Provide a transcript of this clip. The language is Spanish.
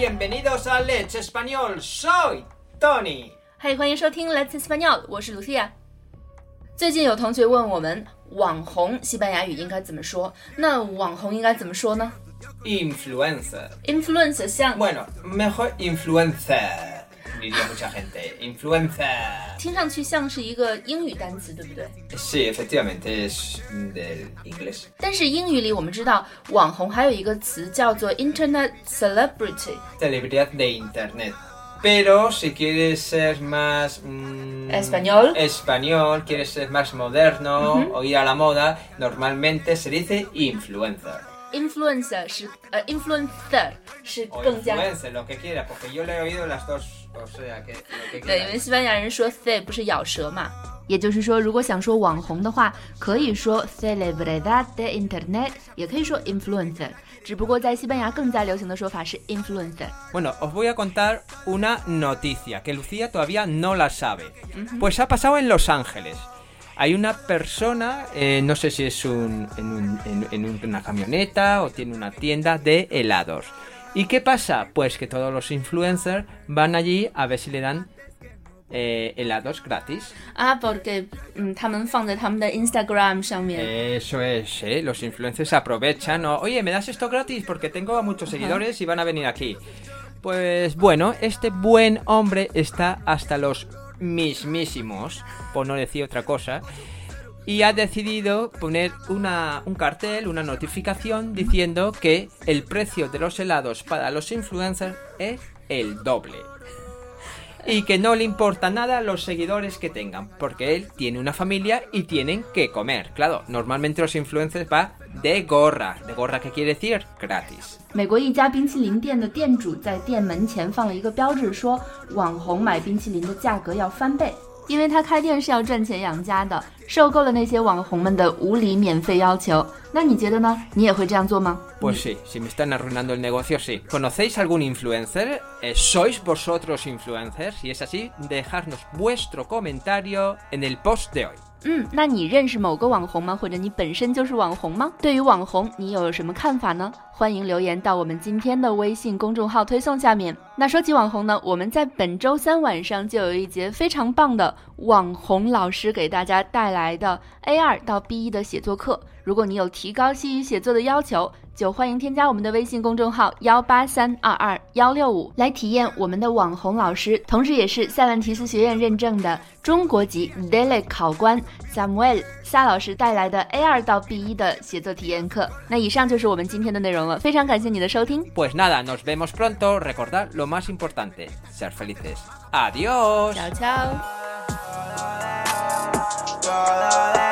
Bienvenidos a Let's Español. Soy Tony。嗨，欢迎收听 Let's Español，我是 Lucia。最近有同学问我们，网红西班牙语应该怎么说？那网红应该怎么说呢 Influencer. ？Influencer 像 Bueno, mejor influencer. Diría mucha gente. Influencer. 听上去像是一个英语单词，对不对？ Sí, efectivamente, es del inglés. 但是英语里我们知道，网红还有一个词叫做 Internet Celebrity。 Celebridad de internet. Pero si quieres ser más mm, Español. español, quieres ser más moderno o ir a la moda, normalmente se dice influencer. Influencer 是呃，influencer 是 O 更加 influencer, lo que quiera, porque yo le he oído las dos, o sea que lo que 对，因 quiera. 为西班牙人说 the 不是咬舌嘛。也就是说，如果想说网红的话，可以说 celebridad de internet，也可以说 influencer。只不过在西班牙更加流行的说法是 influencer。 Bueno, os voy a contar una noticia que Lucía todavía no la sabe. Pues ha pasado en Los Ángeles. hay una persona, eh, no sé si es un, en, un, en, una camioneta o tiene una tienda de helados. ¿Y qué pasa? Pues que todos los influencers van allí a ver si le dan eh, helados gratis. Ah, porque mm, de Instagram Eso es, ¿eh? los influencers aprovechan. Oye, ¿me das esto gratis? Porque tengo a muchos seguidores y van a venir aquí. Pues bueno, este buen hombre está hasta los mismísimos, por no decir otra cosa, y ha decidido poner una, un cartel, una notificación diciendo que el precio de los helados para los influencers es el doble Y que no le importa nada los seguidores que tengan, porque él tiene una familia y tienen que comer. Claro, normalmente los influencers va de gorra. ¿De gorra qué quiere decir? Gratis. 美国一家冰淇淋店的店主在店门前放了一个标志，说网红买冰淇淋的价格要翻倍， 因为他开店是要赚钱养家的，受够了那些网红们的无理免费要求。那你觉得呢？你也会这样做吗？Pues sí, si me están arruinando el negocio, sí. ¿Conocéis algún influencer? Eh, ¿Sois vosotros influencers? Si es así, dejadnos vuestro comentario en el post de hoy. 嗯，那你认识某个网红吗？或者你本身就是网红吗？对于网红，你有什么看法呢？欢迎留言到我们今天的微信公众号推送下面。那说起网红呢，我们在本周三晚上就有一节非常棒的网红老师给大家带来的 A 二到 B 一的写作课。如果你有提高西语写作的要求，就欢迎添加我们的微信公众号幺八三二二幺六五来体验我们的网红老师，同时也是塞万提斯学院认证的中国籍 Daily 考官 Samuel 夏老师带来的 A 二到 B 一的写作体验课。那以上就是我们今天的内容了，非常感谢你的收听，Pues nada, nos vemos pronto. recordar lo más importante, ser felices. Adiós. 悄悄。Toda